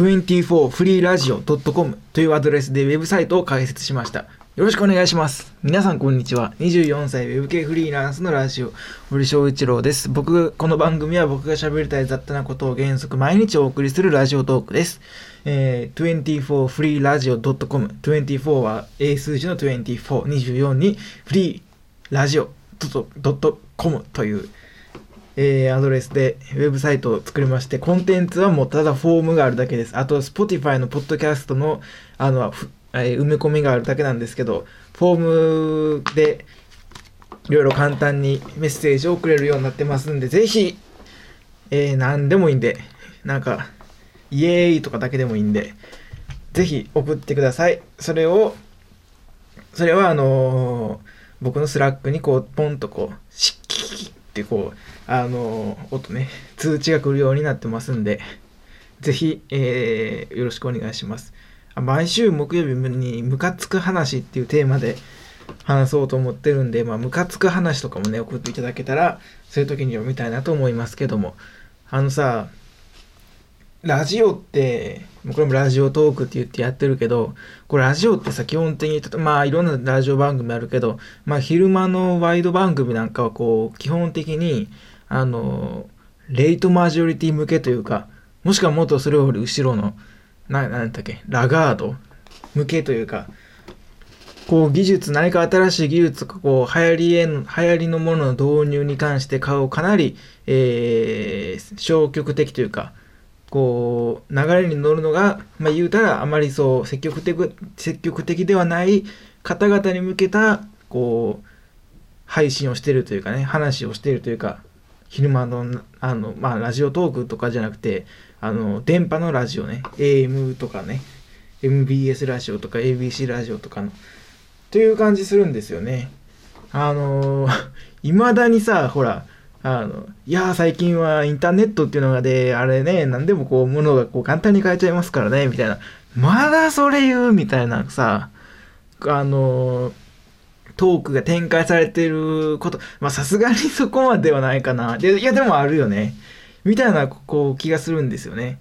24freeradio.com というアドレスでウェブサイトを開設しました。よろしくお願いします。皆さんこんにちは。24歳ウェブ系フリーランスのラジオ、堀翔一郎です。僕、この番組は僕が喋りたい雑多なことを原則毎日お送りするラジオトークです。えー、24freeradio.com 24は英数字の24、24にフリーラジオ .com というえーアドレスでウェブサイトを作りまして、コンテンツはもうただフォームがあるだけです。あと、Spotify のポッドキャストの、あの、えー埋め込みがあるだけなんですけど、フォームでいろいろ簡単にメッセージを送れるようになってますんで、ぜひ、えー何でもいいんで、なんか、イエーイとかだけでもいいんで、ぜひ送ってください。それを、それはあのー僕の Slack にこう、ポンとこう、シッキキキってこう、あの音ね、通知が来るようになってますんで、ぜひ、えーよろしくお願いします。毎週木曜日にムカつく話っていうテーマで話そうと思ってるんで、まあ、ムカつく話とかもね、送っていただけたら、そういう時に読みたいなと思いますけども、あのさ、ラジオって、これもラジオトークって言ってやってるけど、これラジオってさ、基本的に、まあいろんなラジオ番組あるけど、まあ昼間のワイド番組なんかはこう、基本的に、あの、レイトマジョリティ向けというか、もしくはもっとそれより後ろの、な、なんだっけ、ラガード向けというか、こう技術、何か新しい技術とか、こう流行りへの、流行りのものの導入に関して顔をかなり、えー消極的というか、こう流れに乗るのが、まあ、言うたらあまりそう積極的積極的ではない方々に向けたこう配信をしてるというかね話をしてるというか昼間のあの、まあ、ラジオトークとかじゃなくてあの電波のラジオね。AM とかね。MBS ラジオとか ABC ラジオとかの。という感じするんですよね。あの いまだにさほらあの、いや最近はインターネットっていうのがで、あれね、何でもこう、物がこう簡単に買えちゃいますからね、みたいな。まだそれ言う？みたいなさ、あの、トークが展開されてること、まあさすがに そこまではないかな。で、いやでもあるよね。みたいな、こう、気がするんですよね。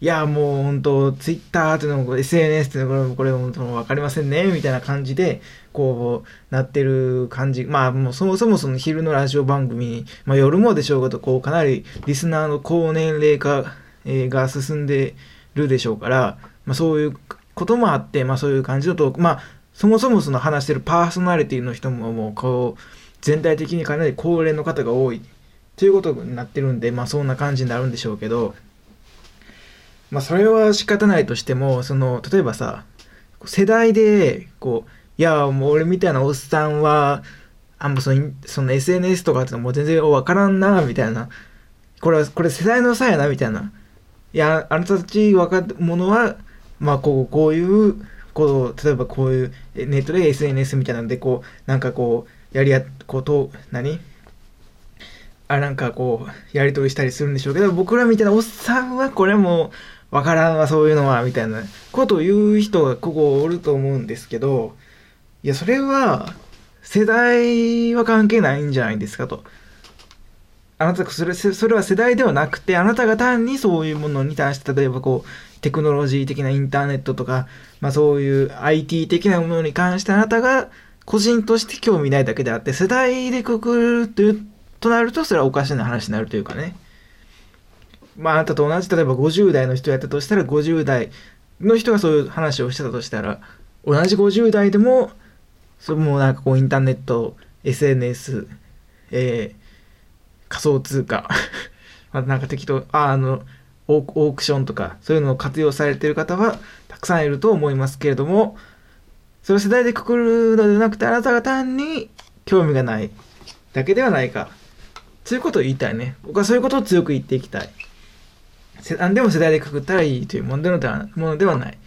いや、もう本当、ツイッターっていうのも、SNS っていうのも、これも、分かりませんね、みたいな感じで、こう、なってる感じ。まあ、もうそもそもその昼のラジオ番組、まあ夜もでしょうけど、こう、かなりリスナーの高年齢化、が進んでるでしょうから、まあそういうこともあって、まあそういう感じのトーク、まあ、そもそもその話してるパーソナリティの人ももう、こう、全体的にかなり高齢の方が多い。ということになってるんで、まあそんな感じになるんでしょうけど、まあそれは仕方ないとしても、その、例えばさ、世代で、こう、いや、もう俺みたいなおっさんは、あんまその、その SNS とかってもう全然わからんな、みたいな。これは、これ世代の差やな、みたいな。いや、あなたたち若者は、まあこう、こういう、こう、例えばこういう、ネットで SNS みたいなんで、こう、なんかこう、やりや、こ、と、何？あ、なんかこう、やり取りしたりするんでしょうけど、僕らみたいなおっさんはこれもわからんわ、そういうのは、みたいなことを言う人がここおると思うんですけど、いや、それは、世代は関係ないんじゃないですかと。あなた、それ、それは世代ではなくて、あなたが単にそういうものに対して、例えばこう、テクノロジー的なインターネットとか、まあそういう IT 的なものに関してあなたが個人として興味ないだけであって、世代でくくるという、となると、それはおかしな話になるというかね。まああなたと同じ、例えば50代の人やったとしたら、50代の人がそういう話をしてたとしたら、同じ50代でも、それもなんかこうインターネット、SNS、えー仮想通貨、まあなんか適当、ああの、オークションとか、そういうのを活用されてる方はたくさんいると思いますけれども、それを世代でくくるのではなくて、あなたが単に興味がないだけではないか。そういうことを言いたいね。僕はそういうことを強く言っていきたい。何でも世代でくくったらいいというものではものではない。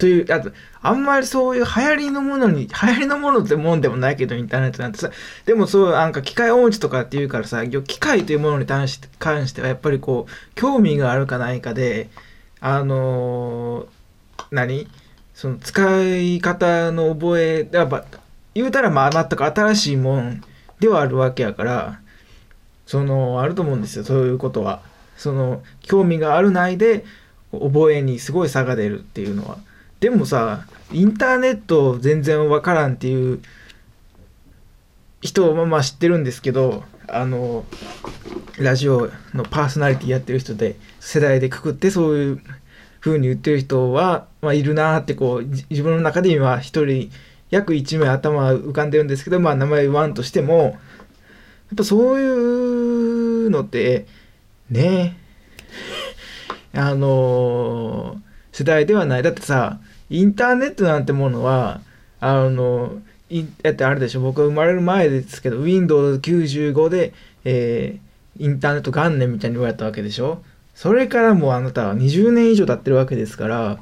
という、あと、あんまりそういう流行りのものに、流行りのものってもんでもないけど、インターネットなんてさ、でもそう、なんか機械音痴とかっていうからさ、機械というものに関して関しては、やっぱりこう、興味があるかないかで、あのー何？その使い方の覚え、やっぱ、言うたらまあ、全く新しいもんではあるわけやから、その、あると思うんですよ、そういうことは。その、興味があるないで、覚えにすごい差が出るっていうのはでもさインターネット全然わからんっていう人はまあ知ってるんですけどあのラジオのパーソナリティやってる人で世代でくくってそういう風に言ってる人は、まあ、いるなってこう自分の中で今一人約1名頭浮かんでるんですけど、まあ、名前言わんとしてもやっぱそういうのってねあの世代ではない。だってさインターネットなんてものはあのだってあれでしょ僕が生まれる前ですけど Windows95 で、えー、インターネット元年みたいに言われたわけでしょ。それからもうあなたは20年以上経ってるわけですから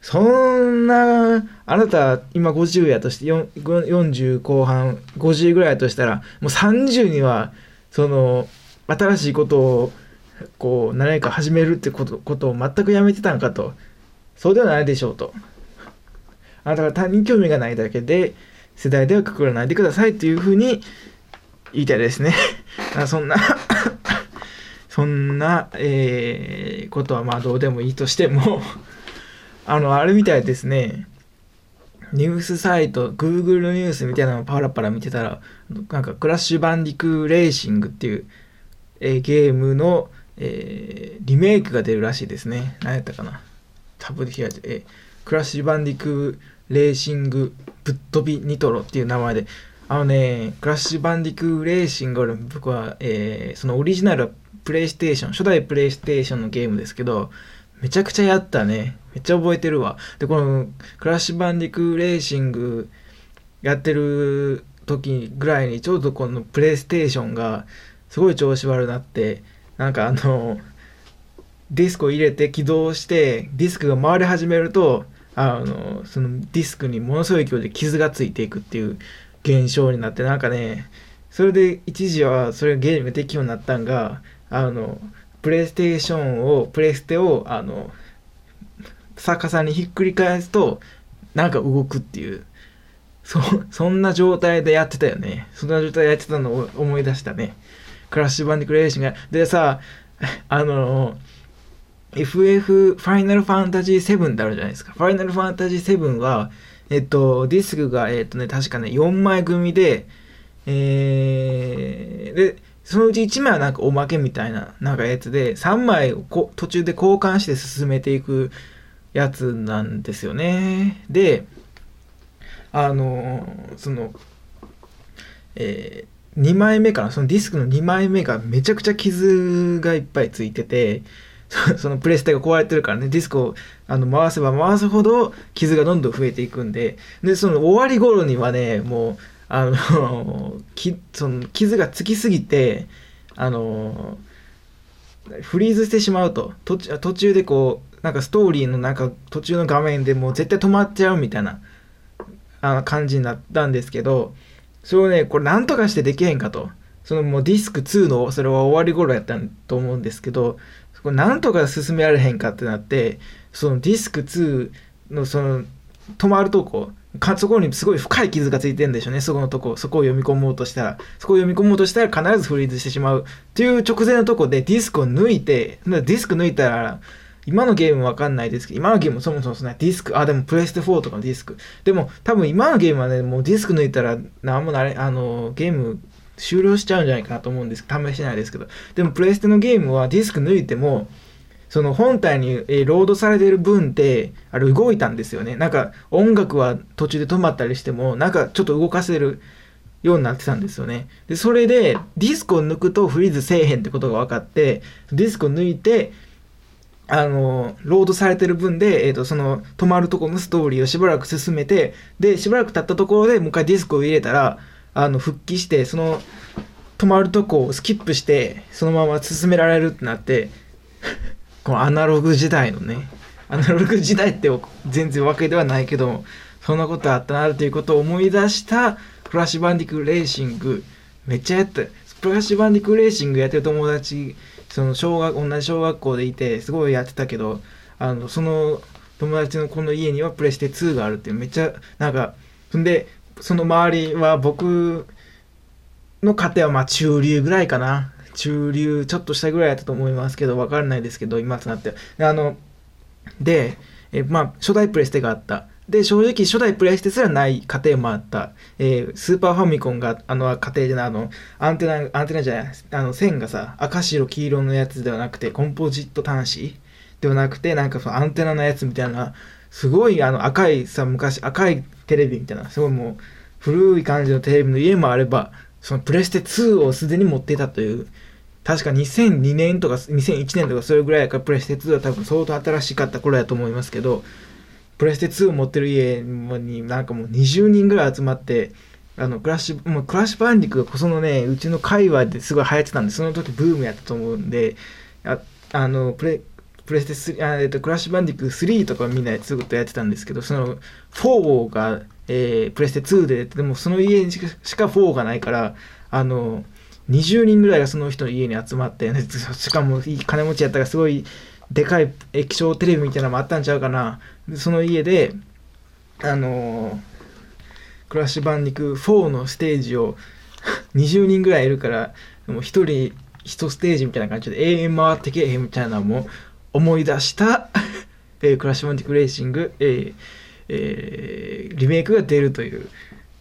そんなあなた今50やとして40後半50ぐらいとしたらもう30にはその新しいことをこう何か始めるってことことを全くやめてたんかと。そうではないでしょうと。あなたが単に興味がないだけで世代ではくくらないでくださいっていうふうに言いたいですね。そんな そんな、えー、ことはまあどうでもいいとしても あの、あれみたいですね。ニュースサイト、Google ニュースみたいなのをパラパラ見てたら、なんかクラッシュバンディクレーシングっていう、えー、ゲームの、えー、リメイクが出るらしいですね。何やったかな。タブで開いて、えー、クラッシュバンディクレーシングぶっ飛びニトロっていう名前で、あのね、クラッシュバンディクレーシング僕は、えー、そのオリジナルはプレイステーション、初代プレイステーションのゲームですけど、めちゃくちゃやったね。めっちゃ覚えてるわ。で、このクラッシュバンディクレーシングやってる時ぐらいにちょうどこのプレイステーションがすごい調子悪なって、なんかあの、ディスクを入れて起動してディスクが回り始めるとあのそのディスクにものすごい勢いで傷がついていくっていう現象になってなんかねそれで一時はそれがゲームができるようになったんがあのプレイステーションをプレステをあの逆さにひっくり返すとなんか動くっていうそそんな状態でやってたよね。そんな状態でやってたのを思い出したね。クラッシュバンディクレーションがでさ あの FF ファイナルファンタジー7ってあるじゃないですかファイナルファンタジー7はえっとディスクがえっとね確かね4枚組でえー、でそのうち1枚はなんかおまけみたいななんかやつで3枚を途中で交換して進めていくやつなんですよね。で、あの、その、えー、2枚目かな、そのディスクの2枚目がめちゃくちゃ傷がいっぱいついてて、そのプレステが壊れてるからね、ディスクをあの回せば回すほど傷がどんどん増えていくんで、で、その終わり頃にはね、もう、あの、きその傷がつきすぎて、あの、フリーズしてしまうと、途中でこう、なんかストーリーのなんか途中の画面でもう絶対止まっちゃうみたいなあ感じになったんですけどそれをねこれなんとかしてできへんかと。そのもうディスク2のそれは終わり頃やったと思うんですけどそこなんとか進められへんかってなってそのディスク2のその止まるとこかそこにすごい深い傷がついてるんでしょうね。そこのとこそこを読み込もうとしたら。そこを読み込もうとしたら必ずフリーズしてしまう。っていう直前のとこでディスクを抜いてディスク抜いたら今のゲームわかんないですけど、今のゲームそもそもそのディスク、あ、でもプレステ4とかのディスク。でも多分今のゲームはね、もうディスク抜いたらなんもなれ、あの、ゲーム終了しちゃうんじゃないかなと思うんですけど、試してないですけど。でもプレステのゲームはディスク抜いても、その本体に、ロードされてる分って、あれ動いたんですよね。なんか音楽は途中で止まったりしても、なんかちょっと動かせるようになってたんですよね。で、それでディスクを抜くとフリーズせえへんってことが分かって、ディスクを抜いて、あの、ロードされてる分で、えっ、ー、と、その、止まるとこのストーリーをしばらく進めて、で、しばらく経ったところでもう一回ディスクを入れたら、あの、復帰して、その、止まるとこをスキップして、そのまま進められるってなって、このアナログ時代のね、アナログ時代って全然わけではないけど、そんなことあったなということを思い出した、フラッシュバンディクレーシング、めっちゃやった。フラッシュバンディクレーシングやってる友達その小学同じ小学校でいてすごいやってたけどあのその友達のこの家にはプレステ2があるってめっちゃなんかそんでその周りは僕の家庭はまあ中流ぐらいかな。中流ちょっとしたぐらいだったと思いますけど分からないですけど今となってあので、えまあ初代プレステがあった。で正直初代プレイステすらない家庭もあった、えー、スーパーファミコンがあの家庭じゃないあのアンテナアンテナじゃないあの線がさ赤白黄色のやつではなくてコンポジット端子ではなくてなんかそのアンテナのやつみたいなすごいあの赤いさ昔赤いテレビみたいなすごいもう古い感じのテレビの家もあればそのプレステ2をすでに持っていたという。確か2002年とか2001年とかそれぐらいからプレステ2は多分相当新しかった頃やと思いますけどプレステ2を持ってる家になんかもう20人ぐらい集まってあのクラッシュもうクラッシュバンディクがそのねうちの界隈ですごい流行ってたんでその時ブームやったと思うんでああのプレプレステ3あ、えっと、クラッシュバンディック3とかみんなずっとやってたんですけどその4が、えー、プレステ2ででもその家にしか4がないからあの20人ぐらいがその人の家に集まって、しかもいい金持ちやったからすごいでかい液晶テレビみたいなのもあったんちゃうかな。その家であのクラッシュバンディク4のステージを 20人ぐらいいるからもう1人1ステージみたいな感じで永遠回ってけえみたいなのも思い出した えー、クラッシュバンディクレーシング、えーえー、リメイクが出るという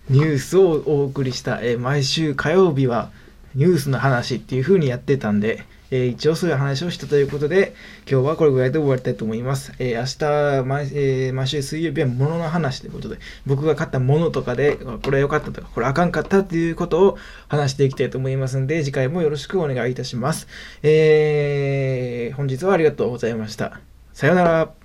ニュースをお送りした、えー、毎週火曜日はニュースの話っていう風にやってたんで、えー、一応そういう話をしたということで、今日はこれぐらいで終わりたいと思います。えー、明日毎、えー、毎週水曜日は物の話ということで、僕が買ったものとかで、これ良かったとか、これあかんかったっていうことを話していきたいと思いますんで、次回もよろしくお願いいたします。えー、本日はありがとうございました。さようなら。